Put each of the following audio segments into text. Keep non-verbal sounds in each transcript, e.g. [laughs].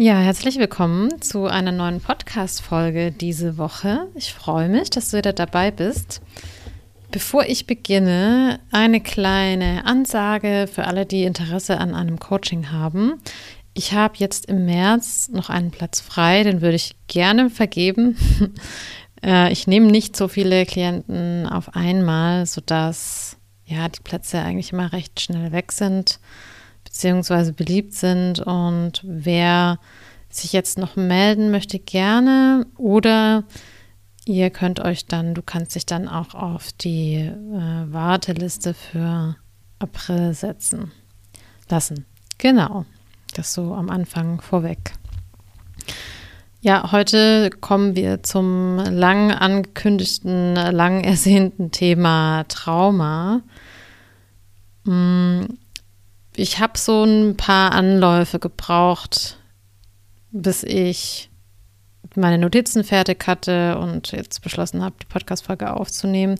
Ja, herzlich willkommen zu einer neuen Podcast-Folge diese Woche. Ich freue mich, dass du wieder dabei bist. Bevor ich beginne, eine kleine Ansage für alle, die Interesse an einem Coaching haben. Ich habe jetzt im März noch einen Platz frei, den würde ich gerne vergeben. [laughs] Äh, ich nehme nicht so viele Klienten auf einmal, sodass ja die Plätze eigentlich immer recht schnell weg sind beziehungsweise beliebt sind und wer sich jetzt noch melden möchte, gerne oder ihr könnt euch dann, du kannst dich dann auch auf die äh, Warteliste für April setzen lassen. Genau, das so am Anfang vorweg. Ja, heute kommen wir zum lang angekündigten, lang ersehnten Thema Trauma. Hm, ich habe so ein paar Anläufe gebraucht, bis ich meine Notizen fertig hatte und jetzt beschlossen habe, die Podcast-Folge aufzunehmen,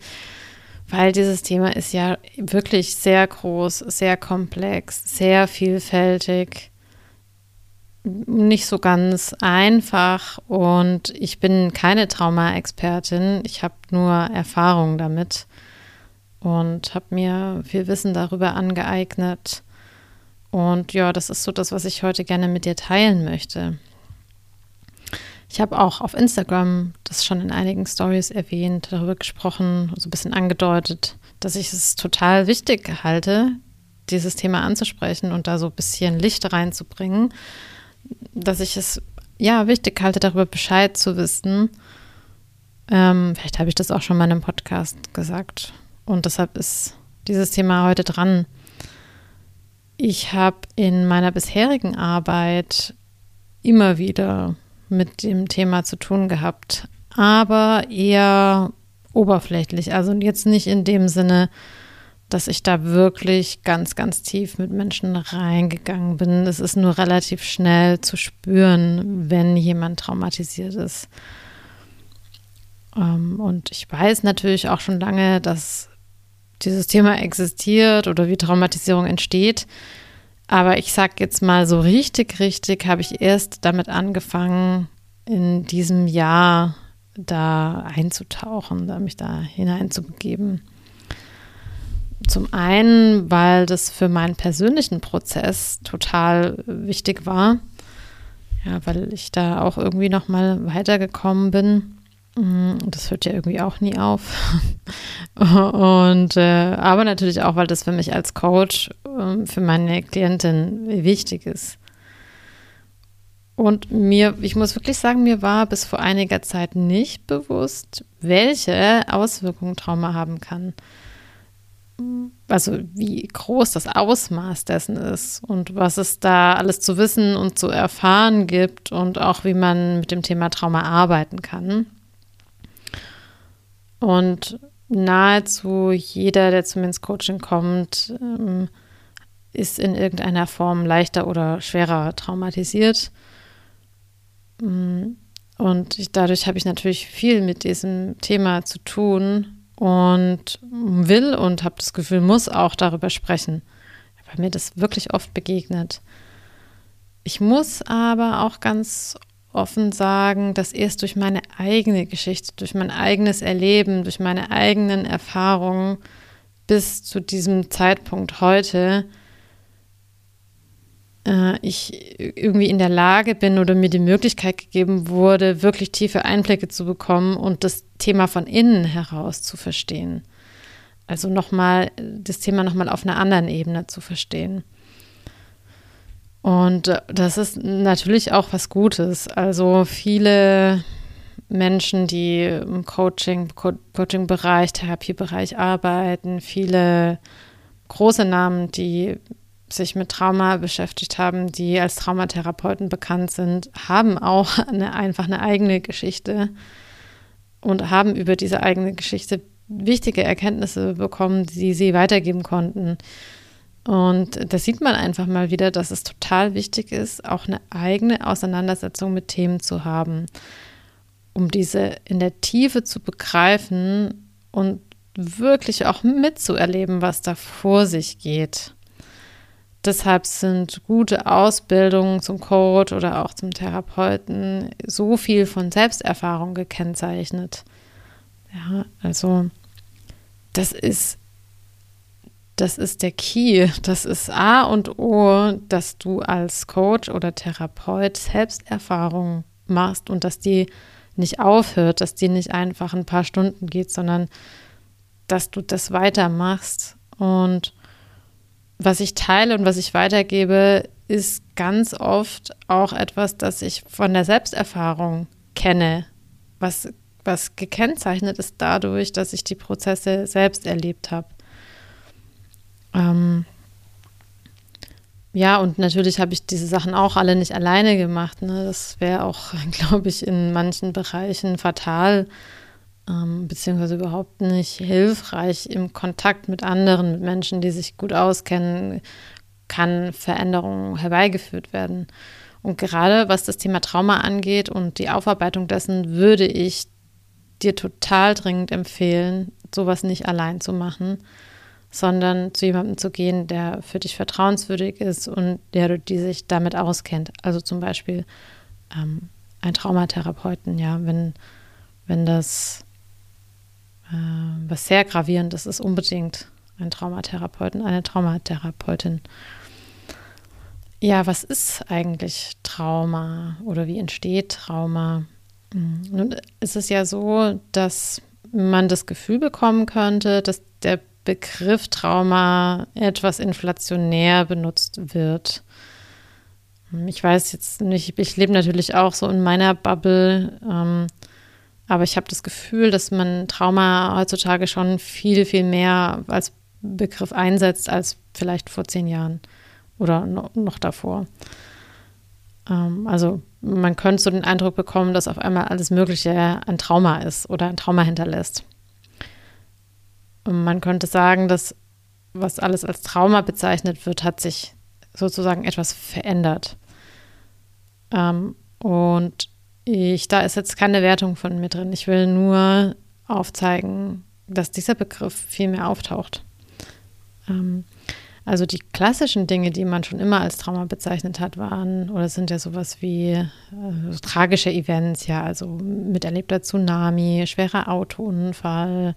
weil dieses Thema ist ja wirklich sehr groß, sehr komplex, sehr vielfältig, nicht so ganz einfach. Und ich bin keine Trauma-Expertin, ich habe nur Erfahrung damit und habe mir viel Wissen darüber angeeignet und ja, das ist so das, was ich heute gerne mit dir teilen möchte. Ich habe auch auf Instagram das schon in einigen Stories erwähnt, darüber gesprochen, so ein bisschen angedeutet, dass ich es total wichtig halte, dieses Thema anzusprechen und da so ein bisschen Licht reinzubringen, dass ich es ja wichtig halte, darüber Bescheid zu wissen. Ähm, vielleicht habe ich das auch schon mal in einem Podcast gesagt. Und deshalb ist dieses Thema heute dran. Ich habe in meiner bisherigen Arbeit immer wieder mit dem Thema zu tun gehabt, aber eher oberflächlich. Also jetzt nicht in dem Sinne, dass ich da wirklich ganz, ganz tief mit Menschen reingegangen bin. Es ist nur relativ schnell zu spüren, wenn jemand traumatisiert ist. Ähm, und ich weiß natürlich auch schon lange, dass dieses Thema existiert oder wie Traumatisierung entsteht. Aber ich sag jetzt mal so richtig, richtig habe ich erst damit angefangen, in diesem Jahr da einzutauchen, da mich da hineinzubegeben. Zum einen, weil das für meinen persönlichen Prozess total wichtig war, ja, weil ich da auch irgendwie noch mal weitergekommen bin das hört ja irgendwie auch nie auf. [laughs] Und äh, aber natürlich auch, weil das für mich als Coach äh, für meine Klientin wichtig ist. Und mir, ich muss wirklich sagen, mir war bis vor einiger Zeit nicht bewusst, welche Auswirkungen Trauma haben kann. Also wie groß das Ausmaß dessen ist und was es da alles zu wissen und zu erfahren gibt und auch wie man mit dem Thema Trauma arbeiten kann. Und nahezu jeder, der zu mir ins Coaching kommt, ähm, ist in irgendeiner Form leichter oder schwerer traumatisiert. Mm, und ich, dadurch habe ich natürlich viel mit diesem Thema zu tun und will und habe das Gefühl, muss auch darüber sprechen, weil mir das wirklich oft begegnet. Ich muss aber auch ganz offen sagen, dass erst durch meine eigene Geschichte, durch mein eigenes Erleben, durch meine eigenen Erfahrungen bis zu diesem Zeitpunkt heute äh, ich irgendwie in der Lage bin oder mir die Möglichkeit gegeben wurde, wirklich tiefe Einblicke zu bekommen und das Thema von innen heraus zu verstehen. Also nochmal, das Thema nochmal auf einer anderen Ebene zu verstehen. Und äh, das ist natürlich auch was Gutes. Also viele Menschen, die im Coaching, Co Coaching-Bereich, Therapiebereich arbeiten, viele große Namen, die sich mit Trauma beschäftigt haben, die als Traumatherapeuten bekannt sind, haben auch [laughs] eine, einfach eine eigene Geschichte und haben über diese eigene Geschichte wichtige Erkenntnisse bekommen, die sie weitergeben konnten. Und da sieht man einfach mal wieder, dass es total wichtig ist, auch eine eigene Auseinandersetzung mit Themen zu haben, um diese in der Tiefe zu begreifen und wirklich auch mitzuerleben, was da vor sich geht. deshalb sind gute Ausbildungen zum Coach oder auch zum Therapeuten so viel von Selbsterfahrung gekennzeichnet. Ja, also das ist das ist der Key. Das ist A und O, dass du als Coach oder Therapeut Selbsterfahrung machst und dass die nicht aufhört, dass die nicht einfach ein paar Stunden geht, sondern dass du das weitermachst. Und was ich teile und was ich weitergebe, ist ganz oft auch etwas, das ich von der Selbsterfahrung kenne, was, was gekennzeichnet ist dadurch, dass ich die Prozesse selbst erlebt habe. Ähm ja, und natürlich habe ich diese Sachen auch alle nicht alleine gemacht. Ne? Das wäre auch, [laughs] glaube ich, in manchen Bereichen fatal, ähm, beziehungsweise überhaupt nicht hilfreich im Kontakt mit anderen, mit Menschen, die sich gut auskennen, kann Veränderung herbeigeführt werden. Und gerade was das Thema Trauma angeht und die Aufarbeitung dessen, würde ich dir total dringend empfehlen, sowas nicht allein zu machen, sondern zu jemandem zu gehen, der für dich vertrauenswürdig ist und der, die sich damit auskennt. Also zum Beispiel ähm, ein Traumatherapeuten, ja, wenn, wenn das äh, was sehr gravierendes ist, unbedingt ein Traumatherapeuten, eine Traumatherapeutin. Ja, was ist eigentlich Trauma oder wie entsteht Trauma? Hm, nun ist es ja so, dass man das Gefühl bekommen könnte, dass der Begriff Trauma etwas inflationär benutzt wird. Ich weiß jetzt nicht, ich lebe natürlich auch so in meiner Bubble, ähm, aber ich habe das Gefühl, dass man Trauma heutzutage schon viel, viel mehr als Begriff einsetzt als vielleicht vor zehn Jahren oder no, noch davor. Ähm, also man könnte so den Eindruck bekommen, dass auf einmal alles Mögliche ein Trauma ist oder ein Trauma hinterlässt. Man könnte sagen, dass was alles als Trauma bezeichnet wird, hat sich sozusagen etwas verändert. Ähm, und ich, da ist jetzt keine Wertung von mir drin. Ich will nur aufzeigen, dass dieser Begriff viel mehr auftaucht. Ähm, also die klassischen Dinge, die man schon immer als Trauma bezeichnet hat, waren oder sind ja sowas wie äh, tragische Events, ja, also miterlebter Tsunami, schwerer Autounfall,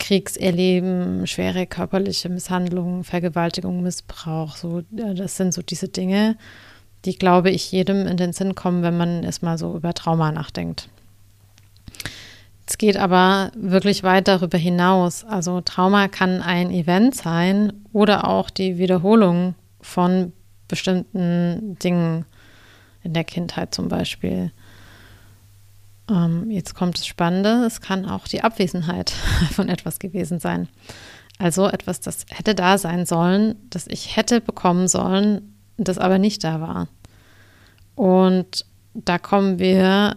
Kriegserleben, schwere körperliche Misshandlungen, Vergewaltigung, Missbrauch. So, das sind so diese Dinge, die, glaube ich, jedem in den Sinn kommen, wenn man erstmal so über Trauma nachdenkt. Es geht aber wirklich weit darüber hinaus. Also Trauma kann ein Event sein oder auch die Wiederholung von bestimmten Dingen in der Kindheit zum Beispiel. Ähm, jetzt kommt das Spannende, es kann auch die Abwesenheit [laughs] von etwas gewesen sein. Also etwas, das hätte da sein sollen, das ich hätte bekommen sollen, das aber nicht da war. Und da kommen wir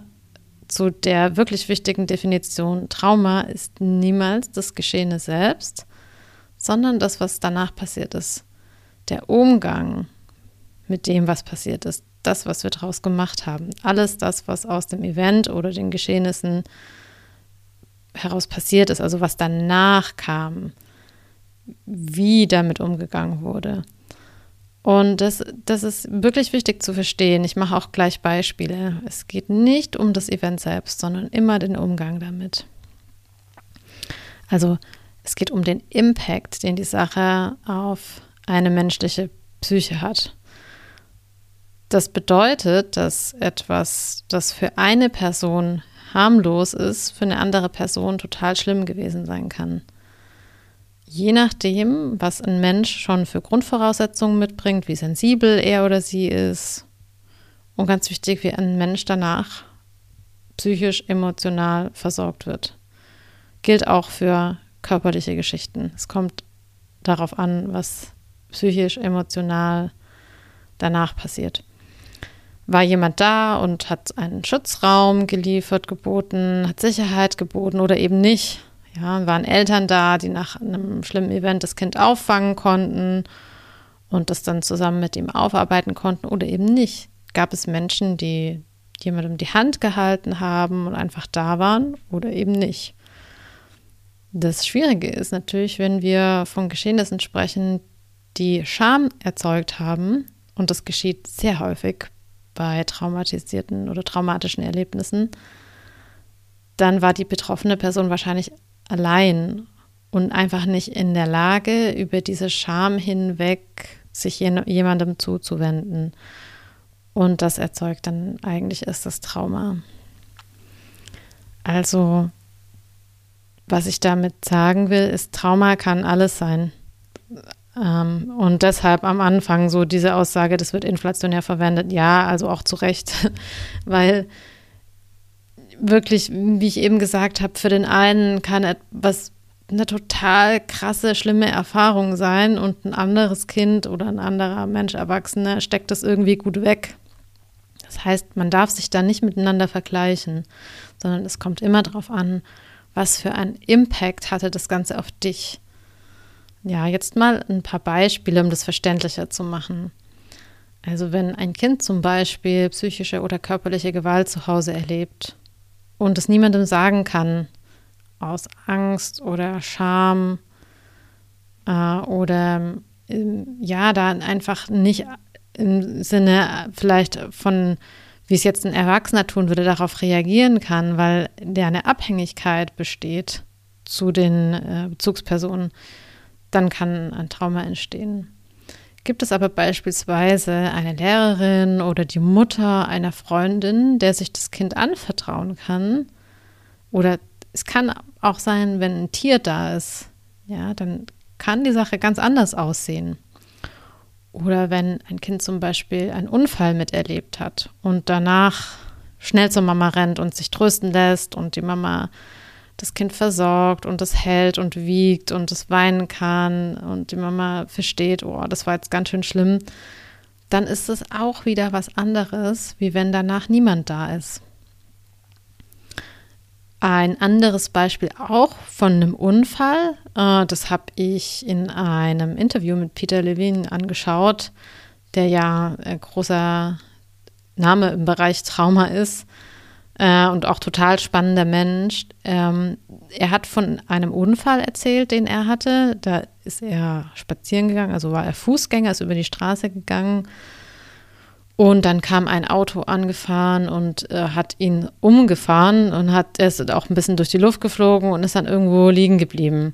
zu der wirklich wichtigen Definition. Trauma ist niemals das Geschehene selbst, sondern das, was danach passiert ist. Der Umgang mit dem, was passiert ist. Das, was wir daraus gemacht haben. Alles das, was aus dem Event oder den Geschehnissen heraus passiert ist, also was danach kam, wie damit umgegangen wurde. Und das, das ist wirklich wichtig zu verstehen. Ich mache auch gleich Beispiele. Es geht nicht um das Event selbst, sondern immer den Umgang damit. Also es geht um den Impact, den die Sache auf eine menschliche Psyche hat. Das bedeutet, dass etwas, das für eine Person harmlos ist, für eine andere Person total schlimm gewesen sein kann je nachdem, was ein Mensch schon für Grundvoraussetzungen mitbringt, wie sensibel er oder sie ist und ganz wichtig, wie ein Mensch danach psychisch, emotional versorgt wird. Gilt auch für körperliche Geschichten. Es kommt darauf an, was psychisch, emotional danach passiert. War jemand da und hat einen Schutzraum geliefert, geboten, hat Sicherheit geboten oder eben nicht? Ja, waren Eltern da, die nach einem schlimmen Event das Kind auffangen konnten und das dann zusammen mit ihm aufarbeiten konnten oder eben nicht. Gab es Menschen, die jemandem die Hand gehalten haben und einfach da waren oder eben nicht. Das Schwierige ist natürlich, wenn wir von Geschehnissen sprechen, die Scham erzeugt haben, und das geschieht sehr häufig bei traumatisierten oder traumatischen Erlebnissen, dann war die betroffene Person wahrscheinlich allein und einfach nicht in der Lage, über diese Scham hinweg sich jemandem zuzuwenden. Und das erzeugt dann eigentlich ist das Trauma. Also, was ich damit sagen will, ist, Trauma kann alles sein. Ähm, und deshalb am Anfang so diese Aussage, das wird inflationär verwendet. Ja, also auch zu Recht, [laughs] weil wirklich, wie ich eben gesagt habe, für den einen kann etwas eine total krasse, schlimme Erfahrung sein und ein anderes Kind oder ein anderer Mensch, Erwachsener, steckt das irgendwie gut weg. Das heißt, man darf sich da nicht miteinander vergleichen, sondern es kommt immer darauf an, was für einen Impact hatte das Ganze auf dich. Ja, jetzt mal ein paar Beispiele, um das verständlicher zu machen. Also wenn ein Kind zum Beispiel psychische oder körperliche Gewalt zu Hause erlebt und es niemandem sagen kann, aus Angst oder Scham äh, oder äh, ja, da einfach nicht im Sinne vielleicht von, wie es jetzt ein Erwachsener tun würde, darauf reagieren kann, weil der eine Abhängigkeit besteht zu den äh, Bezugspersonen, dann kann ein Trauma entstehen. Gibt es aber beispielsweise eine Lehrerin oder die Mutter einer Freundin, der sich das Kind anvertrauen kann, oder es kann auch sein, wenn ein Tier da ist, ja, dann kann die Sache ganz anders aussehen. Oder wenn ein Kind zum Beispiel einen Unfall miterlebt hat und danach schnell zur Mama rennt und sich trösten lässt und die Mama das Kind versorgt und es hält und wiegt und es weinen kann und die Mama versteht, oh, das war jetzt ganz schön schlimm, dann ist es auch wieder was anderes, wie wenn danach niemand da ist. Ein anderes Beispiel auch von einem Unfall, äh, das habe ich in einem Interview mit Peter Levin angeschaut, der ja ein großer Name im Bereich Trauma ist äh, und auch total spannender Mensch. Ähm, er hat von einem Unfall erzählt, den er hatte. Da ist er spazieren gegangen, also war er Fußgänger, ist über die Straße gegangen und dann kam ein Auto angefahren und äh, hat ihn umgefahren und hat er ist auch ein bisschen durch die Luft geflogen und ist dann irgendwo liegen geblieben.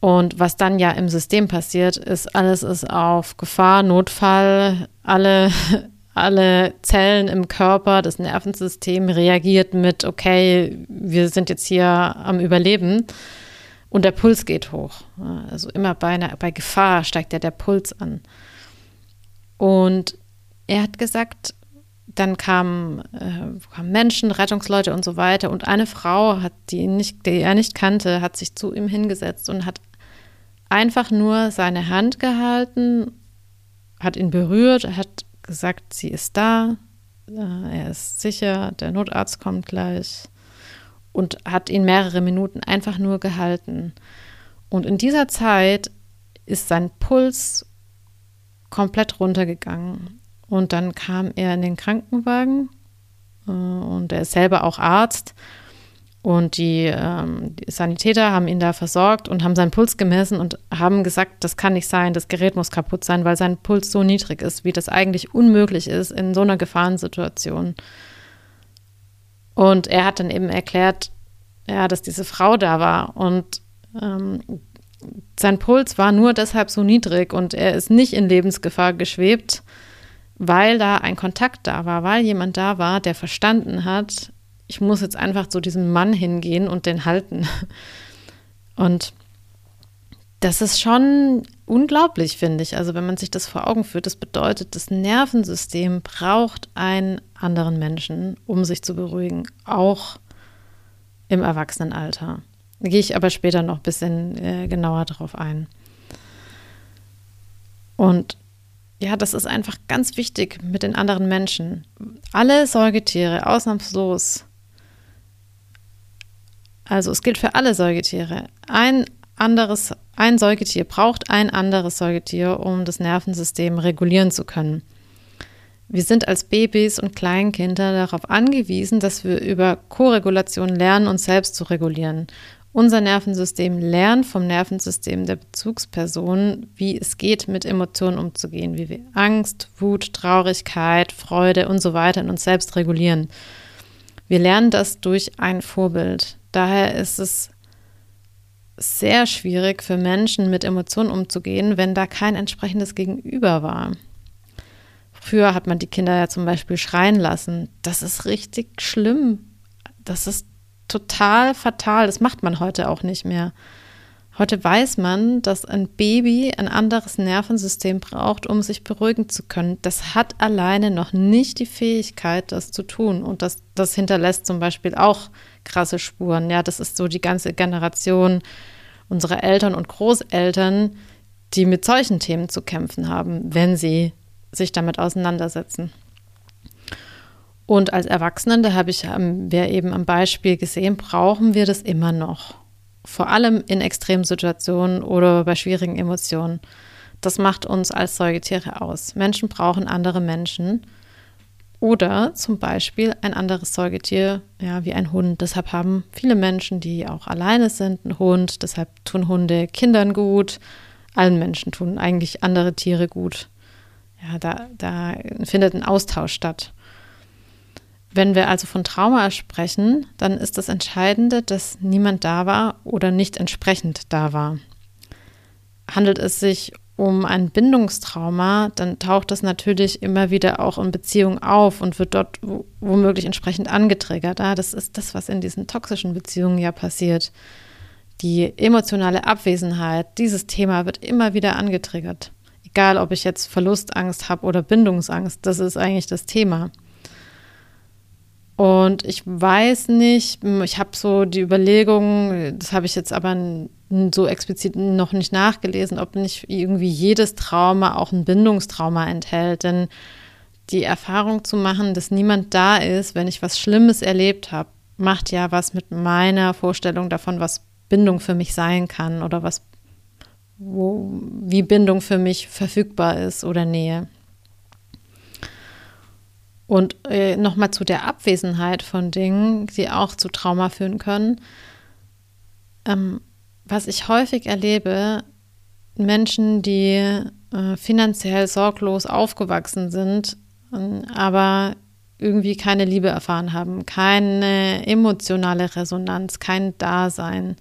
Und was dann ja im System passiert, ist, alles ist auf Gefahr, Notfall, alle, [laughs] alle Zellen im Körper, das Nervensystem reagiert mit, okay, wir sind jetzt hier am Überleben. Und der Puls geht hoch. Also immer bei, einer, bei Gefahr steigt ja der Puls an. Und er hat gesagt, dann kamen, äh, kamen, Menschen, Rettungsleute und so weiter. Und eine Frau, hat, die, nicht, die er nicht kannte, hat sich zu ihm hingesetzt und hat einfach nur seine Hand gehalten, hat ihn berührt, hat gesagt, sie ist da, äh, er ist sicher, der Notarzt kommt gleich. Und hat ihn mehrere Minuten einfach nur gehalten. Und in dieser Zeit ist sein Puls komplett runtergegangen. Und dann kam er in den Krankenwagen äh, und er ist selber auch Arzt. Und die, ähm, Sanitäter haben ihn da versorgt und haben seinen Puls gemessen und haben gesagt, das kann nicht sein, das Gerät muss kaputt sein, weil sein Puls so niedrig ist, wie das eigentlich unmöglich ist in so einer Gefahrensituation. Und er hat dann eben erklärt, ja, dass diese Frau da war und ähm, sein Puls war nur deshalb so niedrig und er ist nicht in Lebensgefahr geschwebt, weil da ein Kontakt da war, weil jemand da war, der verstanden hat, ich muss jetzt einfach zu diesem Mann hingehen und den halten. Und das ist schon unglaublich, finde ich. Also wenn man sich das vor Augen führt, das bedeutet, das Nervensystem braucht einen anderen Menschen, um sich zu beruhigen, auch im Erwachsenenalter. Da gehe ich aber später noch ein bisschen äh, genauer drauf ein. Und ja, das ist einfach ganz wichtig mit den anderen Menschen. Alle Säugetiere, ausnahmslos. Also es gilt für alle Säugetiere. Ein anderes, ein Säugetier braucht ein anderes Säugetier, um das Nervensystem regulieren zu können. Wir sind als Babys und Kleinkinder darauf angewiesen, dass wir über Koregulation lernen, uns selbst zu regulieren. Unser Nervensystem lernt vom Nervensystem der Bezugsperson, wie es geht, mit Emotionen umzugehen, wie wir Angst, Wut, Traurigkeit, Freude und so weiter in uns selbst regulieren. Wir lernen das durch ein Vorbild. Daher ist es sehr schwierig für Menschen mit Emotionen umzugehen, wenn da kein entsprechendes Gegenüber war. Früher hat man die Kinder ja zum Beispiel schreien lassen. Das ist richtig schlimm. Das ist total fatal. Das macht man heute auch nicht mehr. Heute weiß man, dass ein Baby ein anderes Nervensystem braucht, um sich beruhigen zu können. Das hat alleine noch nicht die Fähigkeit, das zu tun. Und das, das hinterlässt zum Beispiel auch krasse Spuren. Ja, das ist so die ganze Generation unserer Eltern und Großeltern, die mit solchen Themen zu kämpfen haben, wenn sie sich damit auseinandersetzen. Und als Erwachsenen, da habe ich wir eben am Beispiel gesehen, brauchen wir das immer noch. Vor allem in Extremsituationen oder bei schwierigen Emotionen. Das macht uns als Säugetiere aus. Menschen brauchen andere Menschen. Oder zum Beispiel ein anderes Säugetier, ja, wie ein Hund. Deshalb haben viele Menschen, die auch alleine sind, einen Hund. Deshalb tun Hunde Kindern gut. Allen Menschen tun eigentlich andere Tiere gut. Ja, da, da findet ein Austausch statt. Wenn wir also von Trauma sprechen, dann ist das Entscheidende, dass niemand da war oder nicht entsprechend da war. Handelt es sich um ein Bindungstrauma, dann taucht das natürlich immer wieder auch in Beziehungen auf und wird dort womöglich entsprechend angetriggert. Ah, das ist das, was in diesen toxischen Beziehungen ja passiert. Die emotionale Abwesenheit, dieses Thema wird immer wieder angetriggert. Egal, ob ich jetzt Verlustangst habe oder Bindungsangst, das ist eigentlich das Thema. Und ich weiß nicht, ich habe so die Überlegung, das habe ich jetzt aber so explizit noch nicht nachgelesen, ob nicht irgendwie jedes Trauma auch ein Bindungstrauma enthält. Denn die Erfahrung zu machen, dass niemand da ist, wenn ich was Schlimmes erlebt habe, macht ja was mit meiner Vorstellung davon, was Bindung für mich sein kann oder was, wo, wie Bindung für mich verfügbar ist oder Nähe. Und äh, nochmal zu der Abwesenheit von Dingen, die auch zu Trauma führen können. Ähm, was ich häufig erlebe, Menschen, die äh, finanziell sorglos aufgewachsen sind, äh, aber irgendwie keine Liebe erfahren haben, keine emotionale Resonanz, kein Dasein,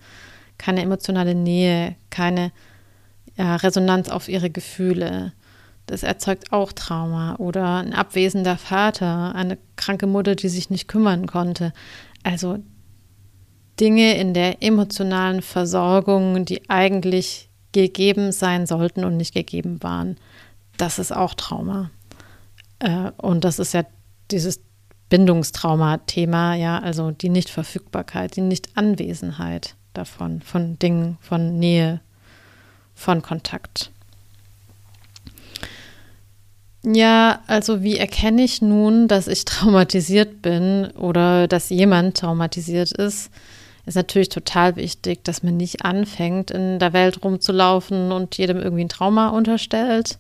keine emotionale Nähe, keine ja, Resonanz auf ihre Gefühle das erzeugt auch Trauma. Oder ein abwesender Vater, eine kranke Mutter, die sich nicht kümmern konnte. Also Dinge in der emotionalen Versorgung, die eigentlich gegeben sein sollten und nicht gegeben waren. Das ist auch Trauma. Äh, und das ist ja dieses Bindungstrauma-Thema, ja, also die Nichtverfügbarkeit, die Nichtanwesenheit davon, von Dingen, von Nähe, von Kontakt. Ja, also wie erkenne ich nun, dass ich [laughs] traumatisiert bin oder dass jemand traumatisiert ist? Ist natürlich total wichtig, dass man nicht anfängt, in der Welt rumzulaufen und jedem irgendwie ein Trauma unterstellt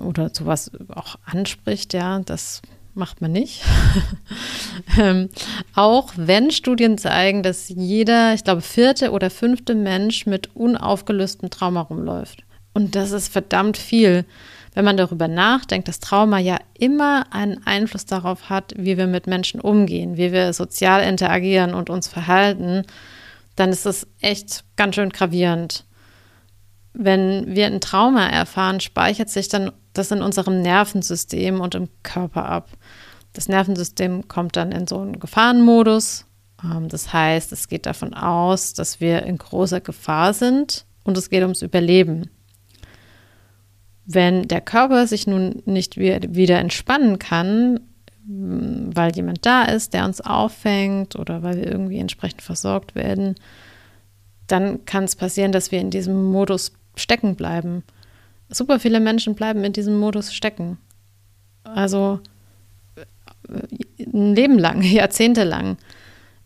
oder sowas auch anspricht. Ja, das macht man nicht. [laughs] ähm, auch wenn Studien zeigen, dass jeder, ich glaube, vierte oder fünfte Mensch mit unaufgelöstem Trauma rumläuft. Und das ist verdammt viel wenn man darüber nachdenkt, dass Trauma ja immer einen Einfluss darauf hat, wie wir mit Menschen umgehen, wie wir sozial interagieren und uns verhalten, dann ist es echt ganz schön gravierend. Wenn wir ein Trauma erfahren, speichert sich dann das in unserem Nervensystem und im Körper ab. Das Nervensystem kommt dann in so einen Gefahrenmodus. Ähm, das heißt, es geht davon aus, dass wir in großer Gefahr sind und es geht ums Überleben. Wenn der Körper sich nun nicht wieder entspannen kann, weil jemand da ist, der uns auffängt oder weil wir irgendwie entsprechend versorgt werden, dann kann es passieren, dass wir in diesem Modus stecken bleiben. Super viele Menschen bleiben in diesem Modus stecken. Also ein Leben lang, [laughs] jahrzehntelang.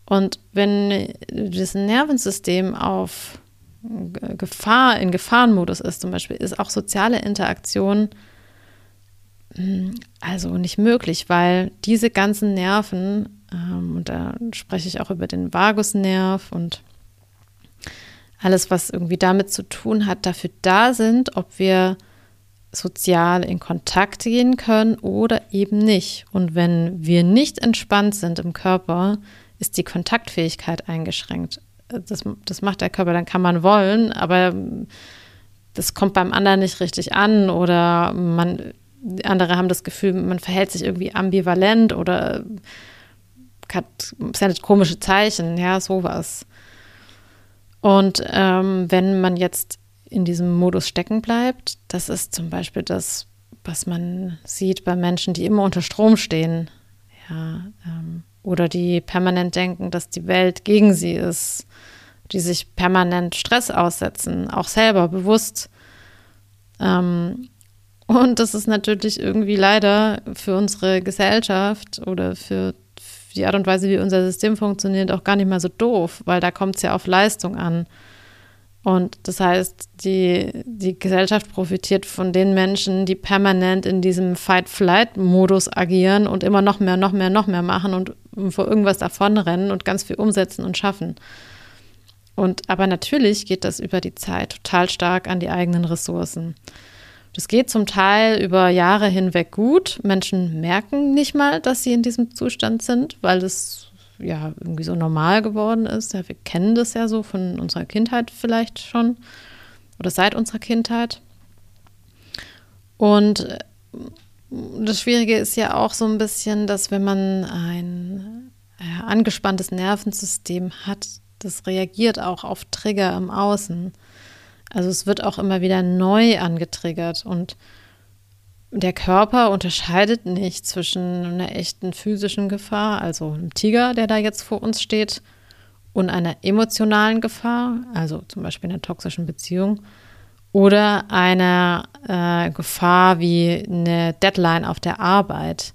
Und wenn das Nervensystem auf Gefahr, in Gefahrenmodus ist zum Beispiel, ist auch soziale Interaktion hm, also nicht möglich, weil diese ganzen Nerven, ähm, und da spreche ich auch über den Vagusnerv und alles, was irgendwie damit zu tun hat, dafür da sind, ob wir sozial in Kontakt gehen können oder eben nicht. Und wenn wir nicht entspannt sind im Körper, ist die Kontaktfähigkeit eingeschränkt. Das, das macht der Körper, dann kann man wollen, aber das kommt beim anderen nicht richtig an oder man, andere haben das Gefühl, man verhält sich irgendwie ambivalent oder hat, sendet komische Zeichen, ja, sowas. Und ähm, wenn man jetzt in diesem Modus stecken bleibt, das ist zum Beispiel das, was man sieht bei Menschen, die immer unter Strom stehen, ja, ähm, oder die permanent denken, dass die Welt gegen sie ist, die sich permanent Stress aussetzen, auch selber bewusst. Ähm, und das ist natürlich irgendwie leider für unsere Gesellschaft oder für die Art und Weise, wie unser System funktioniert, auch gar nicht mal so doof, weil da kommt es ja auf Leistung an. Und das heißt, die, die Gesellschaft profitiert von den Menschen, die permanent in diesem Fight-Flight-Modus agieren und immer noch mehr, noch mehr, noch mehr machen und vor irgendwas davonrennen und ganz viel umsetzen und schaffen. Und aber natürlich geht das über die Zeit total stark an die eigenen Ressourcen. Das geht zum Teil über Jahre hinweg gut. Menschen merken nicht mal, dass sie in diesem Zustand sind, weil es ja irgendwie so normal geworden ist. Ja, wir kennen das ja so von unserer Kindheit vielleicht schon oder seit unserer Kindheit. Und äh, das Schwierige ist ja auch so ein bisschen, dass wenn man ein angespanntes Nervensystem hat, das reagiert auch auf Trigger im Außen. Also es wird auch immer wieder neu angetriggert und der Körper unterscheidet nicht zwischen einer echten physischen Gefahr, also einem Tiger, der da jetzt vor uns steht, und einer emotionalen Gefahr, also zum Beispiel einer toxischen Beziehung, oder einer äh, Gefahr wie eine Deadline auf der Arbeit.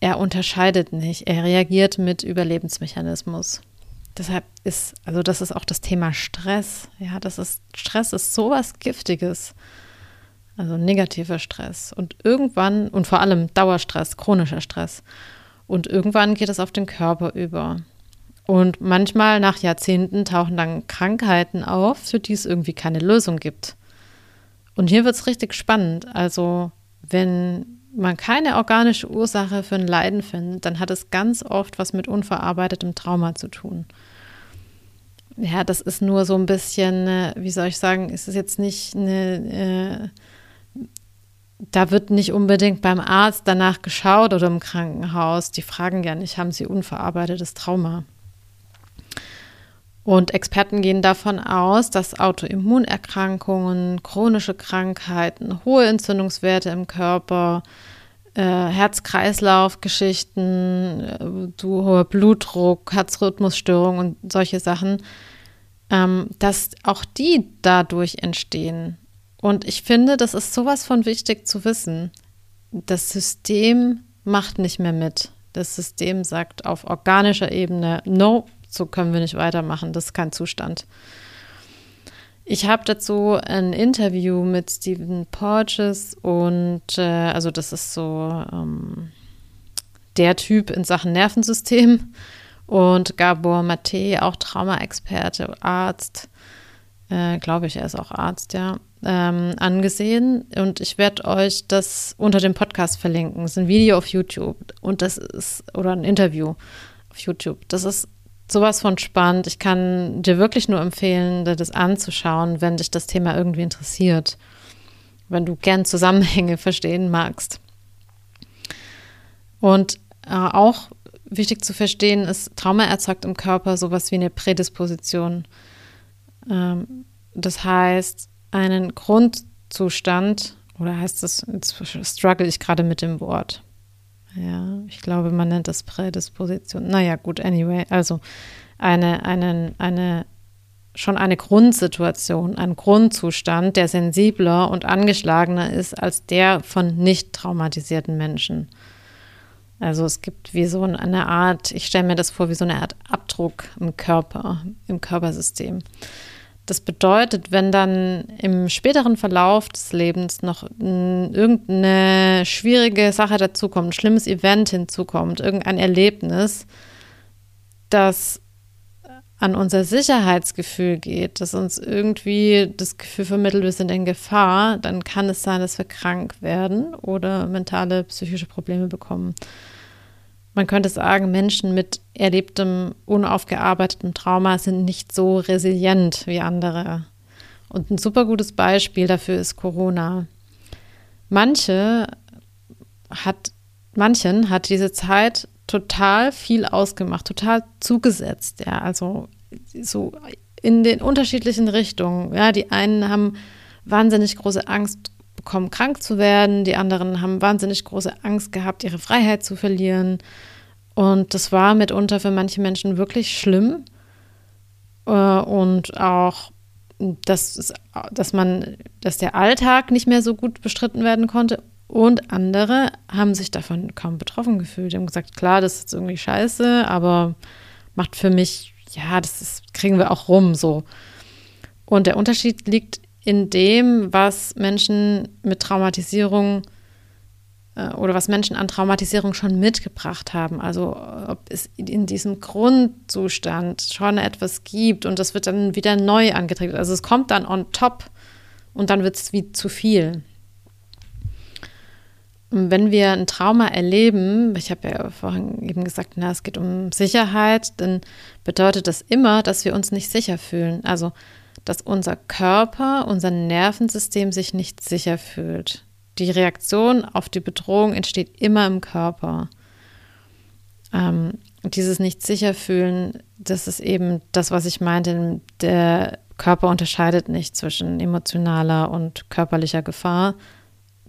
Er unterscheidet nicht, er reagiert mit Überlebensmechanismus. Deshalb ist, also das ist auch das Thema Stress. Ja, das ist, Stress ist sowas Giftiges. Also negativer Stress. Und irgendwann, und vor allem Dauerstress, chronischer Stress. Und irgendwann geht es auf den Körper über. Und manchmal nach Jahrzehnten tauchen dann Krankheiten auf, für die es irgendwie keine Lösung gibt. Und hier wird es richtig spannend. Also, wenn man keine organische Ursache für ein Leiden findet, dann hat es ganz oft was mit unverarbeitetem Trauma zu tun. Ja, das ist nur so ein bisschen, äh, wie soll ich sagen, ist es jetzt nicht eine. Äh, da wird nicht unbedingt beim Arzt danach geschaut oder im Krankenhaus. Die fragen ja nicht, haben sie unverarbeitetes Trauma? Und Experten gehen davon aus, dass Autoimmunerkrankungen, chronische Krankheiten, hohe Entzündungswerte im Körper, äh, Herz-Kreislauf-Geschichten, äh, hoher Blutdruck, Herzrhythmusstörungen und solche Sachen, ähm, dass auch die dadurch entstehen. Und ich finde, das ist sowas von wichtig zu wissen. Das System macht nicht mehr mit. Das System sagt auf organischer Ebene, no, so können wir nicht weitermachen, das ist kein Zustand. Ich habe dazu ein Interview mit Stephen Porges und äh, also das ist so ähm, der Typ in Sachen Nervensystem und Gabor Mate, auch Traumaexperte, Arzt, äh, glaube ich, er ist auch Arzt, ja ähm, angesehen und ich werde euch das unter dem Podcast verlinken. Es ist ein Video auf YouTube und das ist, oder ein Interview auf YouTube. Das ist sowas von spannend. Ich kann dir wirklich nur empfehlen, dir das anzuschauen, wenn dich das Thema irgendwie interessiert. Wenn du gern Zusammenhänge verstehen magst. Und äh, auch wichtig zu verstehen ist, Trauma erzeugt im Körper sowas wie eine Prädisposition. Ähm, das heißt, einen Grundzustand, oder heißt das, jetzt struggle ich gerade mit dem Wort. Ja, ich glaube, man nennt das Prädisposition. Naja, gut, anyway. Also eine, eine, eine, schon eine Grundsituation, ein Grundzustand, der sensibler und angeschlagener ist als der von nicht traumatisierten Menschen. Also es gibt wie so eine Art, ich stelle mir das vor, wie so eine Art Abdruck im Körper, im Körpersystem. Das bedeutet, wenn dann im späteren Verlauf des Lebens noch irgendeine schwierige Sache dazukommt, ein schlimmes Event hinzukommt, irgendein Erlebnis, das an unser Sicherheitsgefühl geht, dass uns irgendwie das Gefühl vermittelt, wir sind in Gefahr, dann kann es sein, dass wir krank werden oder mentale, psychische Probleme bekommen. Man könnte sagen, Menschen mit erlebtem, unaufgearbeitetem Trauma sind nicht so resilient wie andere. Und ein super gutes Beispiel dafür ist Corona. Manche hat, manchen hat diese Zeit total viel ausgemacht, total zugesetzt. Ja, also so in den unterschiedlichen Richtungen. Ja, die einen haben wahnsinnig große Angst bekommen, krank zu werden. Die anderen haben wahnsinnig große Angst gehabt, ihre Freiheit zu verlieren. Und das war mitunter für manche Menschen wirklich schlimm. Äh, und auch, dass, dass man, dass der Alltag nicht mehr so gut bestritten werden konnte und andere haben sich davon kaum betroffen gefühlt. Die haben gesagt, klar, das ist irgendwie scheiße, aber macht für mich, ja, das ist, kriegen wir auch rum so. Und der Unterschied liegt in dem, was Menschen mit Traumatisierung äh, oder was Menschen an Traumatisierung schon mitgebracht haben. Also ob es in diesem Grundzustand schon etwas gibt und das wird dann wieder neu angetriggert. Also es kommt dann on top und dann wird es wie zu viel. Wenn wir ein Trauma erleben, ich habe ja vorhin eben gesagt, na, es geht um Sicherheit, dann bedeutet das immer, dass wir uns nicht sicher fühlen. Also, dass unser Körper, unser Nervensystem sich nicht sicher fühlt. Die Reaktion auf die Bedrohung entsteht immer im Körper. Ähm, dieses nicht sicher fühlen, das ist eben das, was ich meinte. Der Körper unterscheidet nicht zwischen emotionaler und körperlicher Gefahr,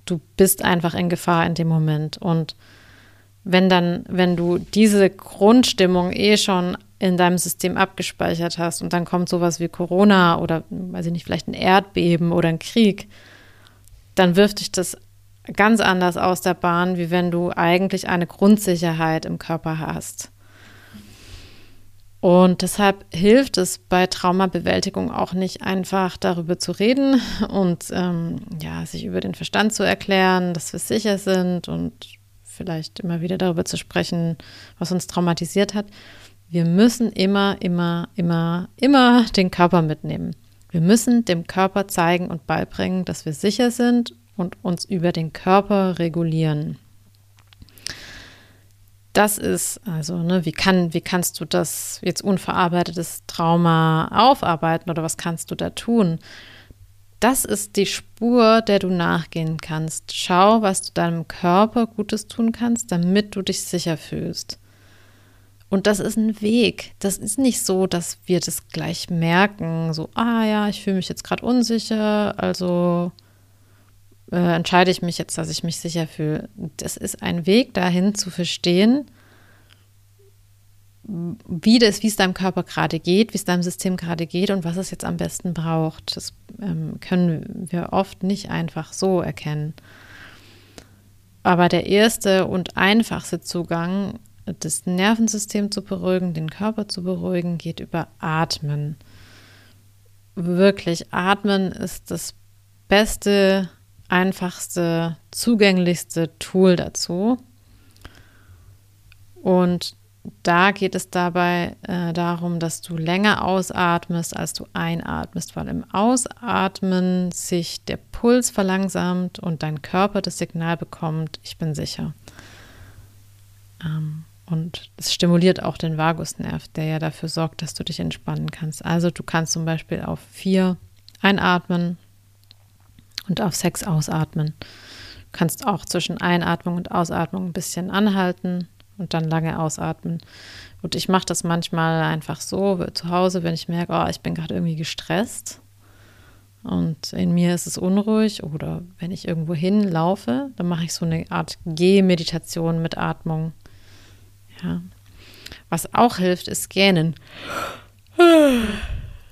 du bist einfach in Gefahr in dem Moment. Und wenn dann, wenn du diese Grundstimmung eh schon in deinem System abgespeichert hast und dann kommt sowas wie Corona oder, weiß ich nicht, vielleicht ein Erdbeben oder ein Krieg, dann wirft dich das ganz anders aus der Bahn, wie wenn du eigentlich eine Grundsicherheit im Körper hast. Und deshalb hilft es bei Traumabewältigung auch nicht einfach darüber zu reden und ähm, ja, sich über den Verstand zu erklären, dass wir sicher sind und vielleicht immer wieder darüber zu sprechen, was uns traumatisiert hat. Wir müssen immer, immer, immer, immer den Körper mitnehmen. Wir müssen dem Körper zeigen und beibringen, dass wir sicher sind und uns über den Körper regulieren das ist, also, ne, wie, kann, wie kannst du das jetzt unverarbeitetes Trauma aufarbeiten oder was kannst du da tun? Das ist die Spur, der du nachgehen kannst. Schau, was du deinem Körper Gutes tun kannst, damit du dich sicher fühlst. Und das ist ein Weg. Das ist nicht so, dass wir das gleich merken, so, ah ja, ich fühle mich jetzt gerade unsicher, also äh, entscheide ich mich jetzt, dass ich mich sicher fühle. Das ist ein Weg dahin zu verstehen, wie, das, wie es deinem Körper gerade geht, wie es deinem System gerade geht und was es jetzt am besten braucht. Das ähm, können wir oft nicht einfach so erkennen. Aber der erste und einfachste Zugang, das Nervensystem zu beruhigen, den Körper zu beruhigen, geht über Atmen. Wirklich, Atmen ist das beste einfachste, zugänglichste Tool dazu. Und da geht es dabei äh, darum, dass du länger ausatmest, als du einatmest, weil im Ausatmen sich der Puls verlangsamt und dein Körper das Signal bekommt, ich bin sicher. Ähm, und es stimuliert auch den Vagusnerv, der ja dafür sorgt, dass du dich entspannen kannst. Also du kannst zum Beispiel auf vier einatmen, und auf sechs ausatmen. Du kannst auch zwischen Einatmung und Ausatmung ein bisschen anhalten und dann lange ausatmen. Und ich mache das manchmal einfach so zu Hause, wenn ich merke, oh, ich bin gerade irgendwie gestresst und in mir ist es unruhig oder wenn ich irgendwo hinlaufe, dann mache ich so eine Art Gehmeditation mit Atmung. Ja. Was auch hilft, ist Gähnen.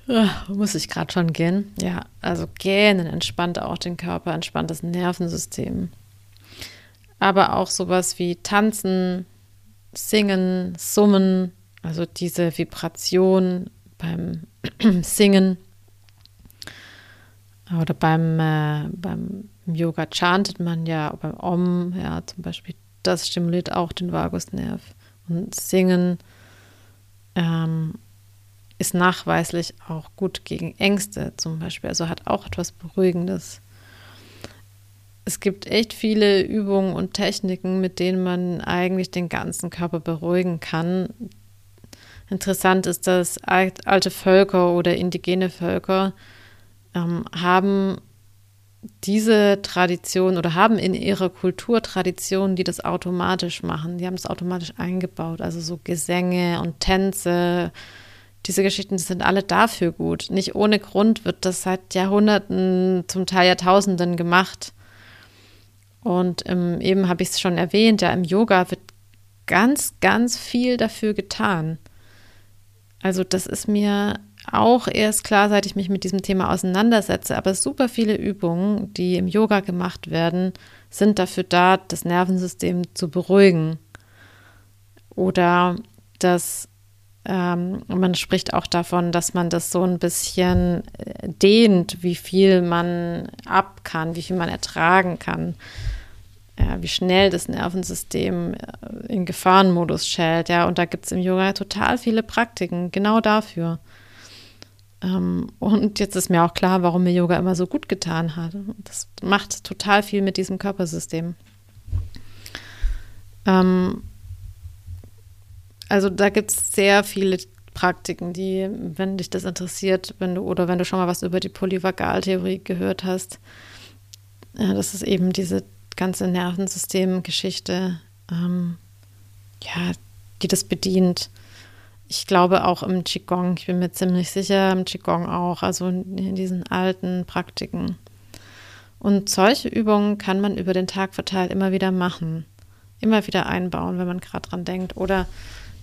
Ach, muss ich gerade schon gehen? Ja, also gähnen entspannt auch den Körper, entspannt das Nervensystem. Aber auch sowas wie tanzen, singen, summen, also diese Vibration beim [clears throat] Singen oder beim, äh, beim Yoga chantet man ja, beim Om, ja, zum Beispiel, das stimuliert auch den Vagusnerv. Und Singen ähm, ist nachweislich auch gut gegen Ängste zum Beispiel, also hat auch etwas Beruhigendes. Es gibt echt viele Übungen und Techniken, mit denen man eigentlich den ganzen Körper beruhigen kann. Interessant ist, dass alte Völker oder indigene Völker ähm, haben diese Tradition oder haben in ihrer Kultur Traditionen, die das automatisch machen. Die haben es automatisch eingebaut, also so Gesänge und Tänze. Diese Geschichten sind alle dafür gut. Nicht ohne Grund wird das seit Jahrhunderten, zum Teil Jahrtausenden gemacht. Und ähm, eben habe ich es schon erwähnt, ja, im Yoga wird ganz, ganz viel dafür getan. Also das ist mir auch erst klar, seit ich mich mit diesem Thema auseinandersetze. Aber super viele Übungen, die im Yoga gemacht werden, sind dafür da, das Nervensystem zu beruhigen. Oder dass ähm, man spricht auch davon, dass man das so ein bisschen äh, dehnt, wie viel man ab kann, wie viel man ertragen kann ja, wie schnell das Nervensystem äh, in Gefahrenmodus schält. Ja, und da gibt es im Yoga total viele Praktiken, genau dafür. Ähm, und jetzt ist mir auch klar, warum mir Yoga immer so gut getan hat. Das macht total viel mit diesem Körpersystem. Ähm, also da gibt es sehr viele Praktiken, die, wenn dich das interessiert, wenn du oder wenn du schon mal was über die Polyvagaltheorie gehört hast, ja, das ist eben diese ganze Nervensystemgeschichte, ähm, ja, die das bedient. Ich glaube auch im Qigong, ich bin mir ziemlich sicher, im Qigong auch, also in diesen alten Praktiken. Und solche Übungen kann man über den Tag verteilt immer wieder machen, immer wieder einbauen, wenn man gerade dran denkt. Oder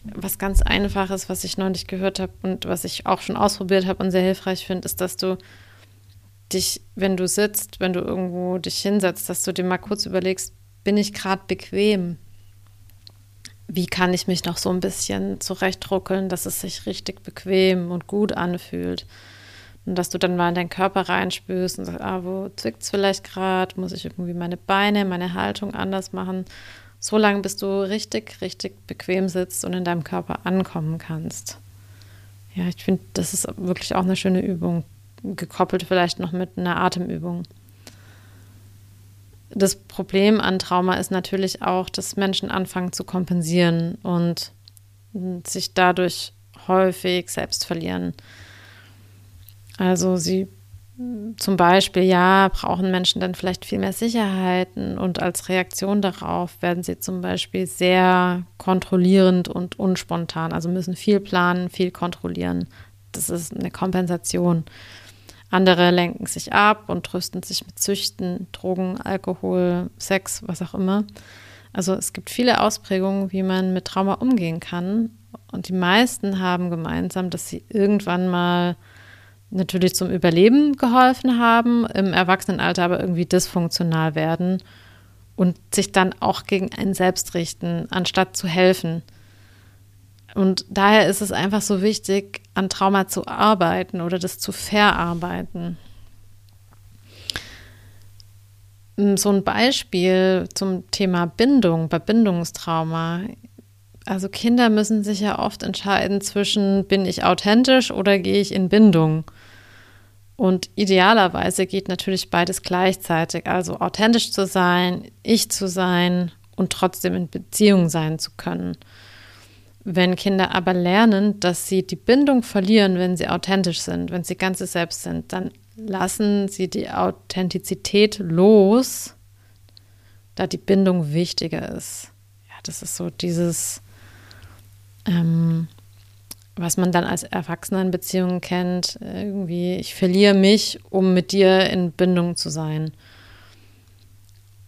was ganz Einfaches, was ich neulich gehört habe und was ich auch schon ausprobiert habe und sehr hilfreich finde, ist, dass du dich, wenn du sitzt, wenn du irgendwo dich hinsetzt, dass du dir mal kurz überlegst, bin ich gerade bequem? Wie kann ich mich noch so ein bisschen zurechtruckeln, dass es sich richtig bequem und gut anfühlt? Und dass du dann mal in deinen Körper reinspürst und sagst, ah, wo zwickt es vielleicht gerade? Muss ich irgendwie meine Beine, meine Haltung anders machen? So lange, bis du richtig, richtig bequem sitzt und in deinem Körper ankommen kannst. Ja, ich finde, das ist wirklich auch eine schöne Übung gekoppelt vielleicht noch mit einer Atemübung. Das Problem an Trauma ist natürlich auch, dass Menschen anfangen zu kompensieren und sich dadurch häufig selbst verlieren. Also sie zum Beispiel, ja, brauchen Menschen dann vielleicht viel mehr Sicherheiten und als Reaktion darauf werden sie zum Beispiel sehr kontrollierend und unspontan, also müssen viel planen, viel kontrollieren. Das ist eine Kompensation. Andere lenken sich ab und trösten sich mit Züchten, Drogen, Alkohol, Sex, was auch immer. Also es gibt viele Ausprägungen, wie man mit Trauma umgehen kann. Und die meisten haben gemeinsam, dass sie irgendwann mal natürlich zum Überleben geholfen haben, im Erwachsenenalter aber irgendwie dysfunktional werden und sich dann auch gegen einen selbst richten, anstatt zu helfen. Und daher ist es einfach so wichtig, an Trauma zu arbeiten oder das zu verarbeiten. Mm, so ein Beispiel zum Thema Bindung, bei Bindungstrauma. Also Kinder müssen sich ja oft entscheiden zwischen, bin ich authentisch oder gehe ich in Bindung? Und idealerweise geht natürlich beides gleichzeitig, also authentisch zu sein, ich zu sein und trotzdem in Beziehung sein zu können. Wenn Kinder aber lernen, dass sie die Bindung verlieren, wenn sie authentisch sind, wenn sie ganze Selbst sind, dann lassen sie die Authentizität los, da die Bindung wichtiger ist. Ja, das ist so dieses, ähm, was man dann als Erwachsenenbeziehungen kennt, irgendwie, ich verliere mich, um mit dir in Bindung zu sein.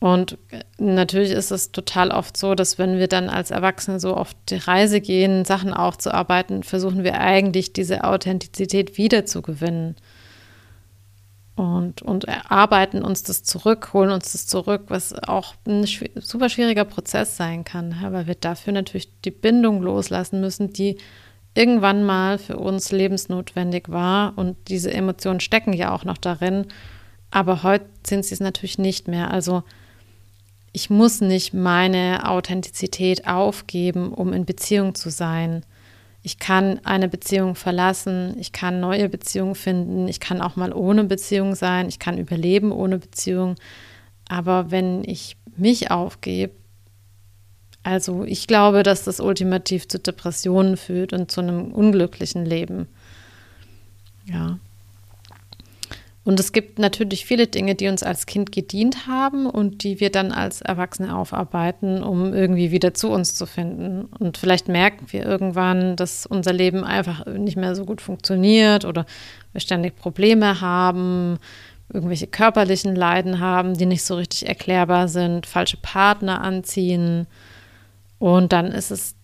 Und natürlich ist es total oft so, dass wenn wir dann als Erwachsene so auf die Reise gehen, Sachen aufzuarbeiten, versuchen wir eigentlich diese Authentizität wiederzugewinnen. Und, und erarbeiten uns das zurück, holen uns das zurück, was auch ein super schwieriger Prozess sein kann, weil wir dafür natürlich die Bindung loslassen müssen, die irgendwann mal für uns lebensnotwendig war. Und diese Emotionen stecken ja auch noch darin. Aber heute sind sie es natürlich nicht mehr. Also ich muss nicht meine Authentizität aufgeben, um in Beziehung zu sein. Ich kann eine Beziehung verlassen, ich kann neue Beziehungen finden, ich kann auch mal ohne Beziehung sein, ich kann überleben ohne Beziehung. Aber wenn ich mich aufgebe, also ich glaube, dass das ultimativ zu Depressionen führt und zu einem unglücklichen Leben. Ja. Und es gibt natürlich viele Dinge, die uns als Kind gedient haben und die wir dann als Erwachsene aufarbeiten, um irgendwie wieder zu uns zu finden. Und vielleicht merken wir irgendwann, dass unser Leben einfach nicht mehr so gut funktioniert oder wir ständig Probleme haben, irgendwelche körperlichen Leiden haben, die nicht so richtig erklärbar sind, falsche Partner anziehen. Und dann ist es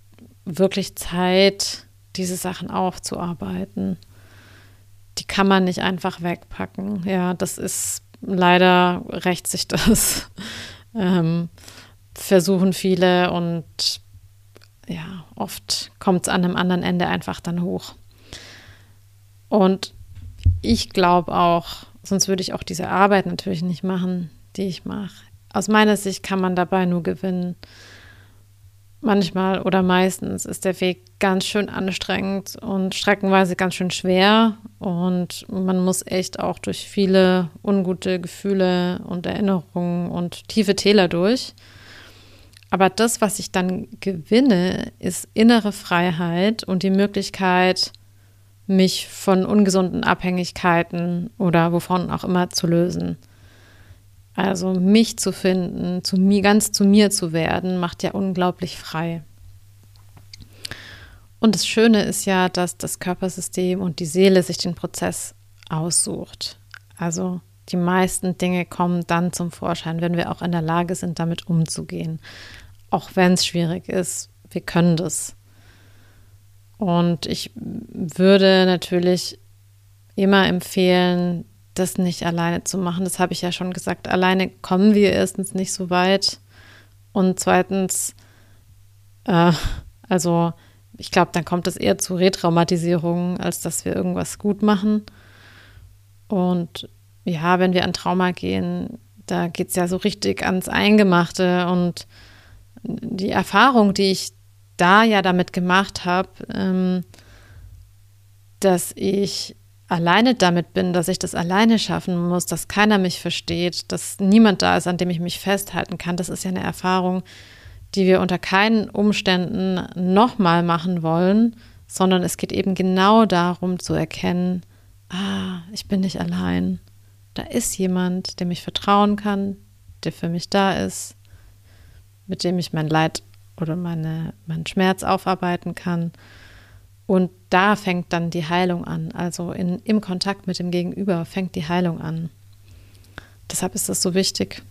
wirklich Zeit, diese Sachen aufzuarbeiten die kann man nicht einfach wegpacken. Ja, das ist leider rächt sich das. [laughs] ähm, versuchen viele und ja, oft kommt es an einem anderen Ende einfach dann hoch. Und ich glaube auch, sonst würde ich auch diese Arbeit natürlich nicht machen, die ich mache. Aus meiner Sicht kann man dabei nur gewinnen manchmal oder meistens ist der Weg ganz schön anstrengend und streckenweise ganz schön schwer. Und man muss echt auch durch viele ungute Gefühle und Erinnerungen und tiefe Täler durch. Aber das, was ich dann gewinne, ist innere Freiheit und die Möglichkeit, mich von ungesunden Abhängigkeiten oder wovon auch immer zu lösen. Also mich zu finden, zu mir, ganz zu mir zu werden, macht ja unglaublich frei. Und das Schöne ist ja, dass das Körpersystem und die Seele sich den Prozess aussucht. Also die meisten Dinge kommen dann zum Vorschein, wenn wir auch in der Lage sind, damit umzugehen. Auch wenn es schwierig ist, wir können das. Und ich würde natürlich immer empfehlen, das nicht alleine zu machen. Das habe ich ja schon gesagt. Alleine kommen wir erstens nicht so weit. Und zweitens, äh, also ich glaube, dann kommt es eher zu Retraumatisierungen, als dass wir irgendwas gut machen. Und ja, wenn wir an Trauma gehen, da geht es ja so richtig ans Eingemachte. Und die Erfahrung, die ich da ja damit gemacht habe, ähm, dass ich alleine damit bin, dass ich das alleine schaffen muss, dass keiner mich versteht, dass niemand da ist, an dem ich mich festhalten kann, das ist ja eine Erfahrung, die wir unter keinen Umständen nochmal machen wollen, sondern es geht eben genau darum zu erkennen, ah, ich bin nicht allein. Da ist jemand, dem ich vertrauen kann, der für mich da ist, mit dem ich mein Leid oder meine, meinen Schmerz aufarbeiten kann. Und da fängt dann die Heilung an. Also in, im Kontakt mit dem Gegenüber fängt die Heilung an. Deshalb ist das so wichtig.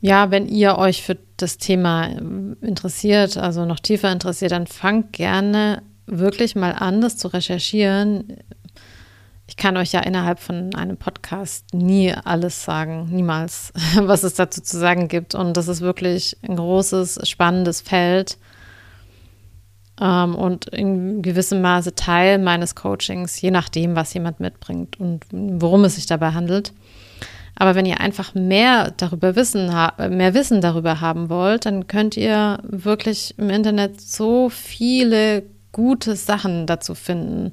Ja, wenn ihr euch für das Thema interessiert, also noch tiefer interessiert, dann fangt gerne wirklich mal an, das zu recherchieren. Ich kann euch ja innerhalb von einem Podcast nie alles sagen, niemals, [laughs] was es dazu zu sagen gibt. Und das ist wirklich ein großes, spannendes Feld ähm, und in gewissem Maße Teil meines Coachings, je nachdem, was jemand mitbringt und worum es sich dabei handelt. Aber wenn ihr einfach mehr darüber wissen, mehr Wissen darüber haben wollt, dann könnt ihr wirklich im Internet so viele gute Sachen dazu finden.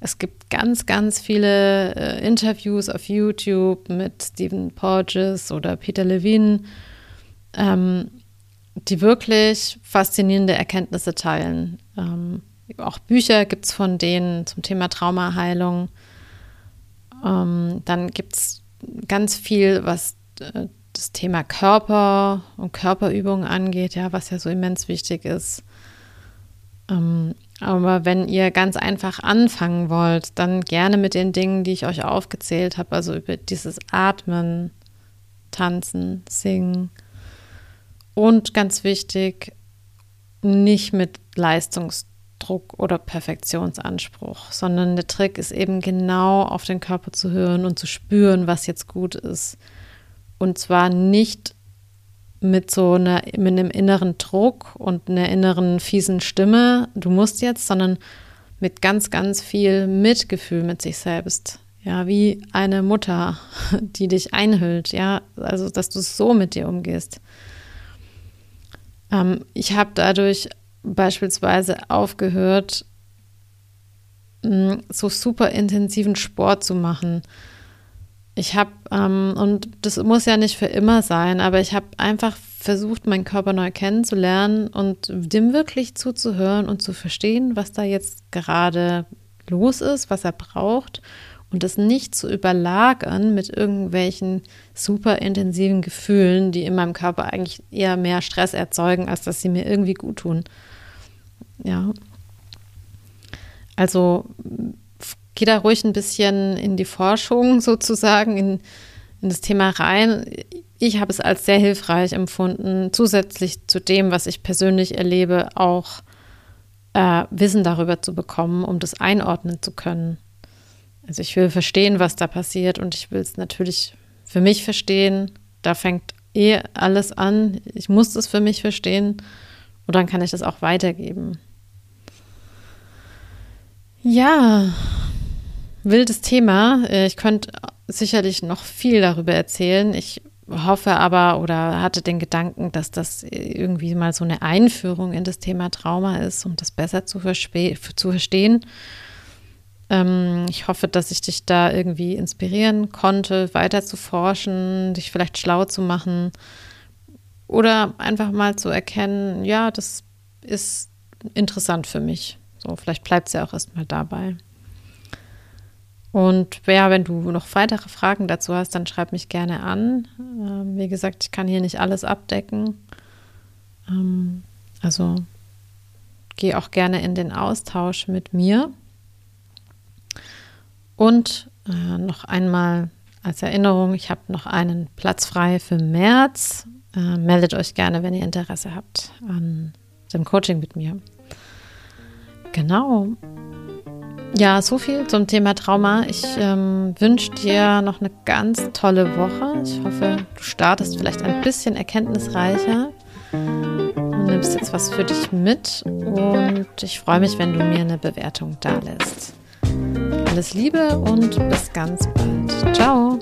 Es gibt ganz, ganz viele äh, Interviews auf YouTube mit Stephen Porges oder Peter Levine. Ähm, die wirklich faszinierende Erkenntnisse teilen. Ähm, auch Bücher gibt es von denen zum Thema Traumaheilung. Ähm, dann gibt es ganz viel, was äh, das Thema Körper und Körperübungen angeht, ja, was ja so immens wichtig ist. Ähm, aber wenn ihr ganz einfach anfangen wollt, dann gerne mit den Dingen, die ich euch aufgezählt habe, also über dieses Atmen, Tanzen, Singen, und ganz wichtig, nicht mit Leistungsdruck oder Perfektionsanspruch, sondern der Trick ist eben genau auf den Körper zu hören und zu spüren, was jetzt gut ist. Und zwar nicht mit so einer, mit einem inneren Druck und einer inneren fiesen Stimme, du musst jetzt, sondern mit ganz, ganz viel Mitgefühl mit sich selbst. Ja, wie eine Mutter, [laughs] die dich einhüllt, ja, also dass du so mit dir umgehst. Ähm, ich habe dadurch beispielsweise aufgehört, mm, so super intensiven Sport zu machen. Ich habe, ähm, und das muss ja nicht für immer sein, aber ich habe einfach versucht, meinen Körper neu kennenzulernen und dem wirklich zuzuhören und zu verstehen, was da jetzt gerade los ist, was er braucht und das nicht zu überlagern mit irgendwelchen super intensiven Gefühlen, die in meinem Körper eigentlich eher mehr Stress erzeugen, als dass sie mir irgendwie gut tun. Ja. Also geh da ruhig ein bisschen in die Forschung [laughs] sozusagen, in, in das Thema rein. Ich habe es als sehr hilfreich empfunden, zusätzlich zu dem, was ich persönlich erlebe, auch äh, Wissen darüber zu bekommen, um das einordnen zu können. Also ich will verstehen, was da passiert und ich will es natürlich für mich verstehen. Da fängt eh alles an. Ich muss es für mich verstehen und dann kann ich das auch weitergeben. Ja, wildes Thema. Äh, ich könnte sicherlich noch viel darüber erzählen. Ich hoffe aber oder hatte den Gedanken, dass das irgendwie mal so eine Einführung in das Thema Trauma ist, um das besser zu, zu verstehen. Ähm, ich hoffe, dass ich dich da irgendwie inspirieren konnte, weiter zu forschen, dich vielleicht schlau zu machen oder einfach mal zu erkennen, ja, das ist interessant für mich. So, vielleicht bleibt es ja auch erstmal dabei. Und ja, wenn du noch weitere Fragen dazu hast, dann schreib mich gerne an. Ähm, wie gesagt, ich kann hier nicht alles abdecken. Ähm, also geh auch gerne in den Austausch mit mir. Und äh, noch einmal als Erinnerung, ich habe noch einen Platz frei für März. Äh, meldet euch gerne, wenn ihr Interesse habt an dem Coaching mit mir. Genau. Ja, so viel zum Thema Trauma. Ich ähm, wünsche dir noch eine ganz tolle Woche. Ich hoffe, du startest vielleicht ein bisschen erkenntnisreicher. Du nimmst jetzt was für dich mit und ich freue mich, wenn du mir eine Bewertung da lässt. Alles Liebe und bis ganz bald. Ciao.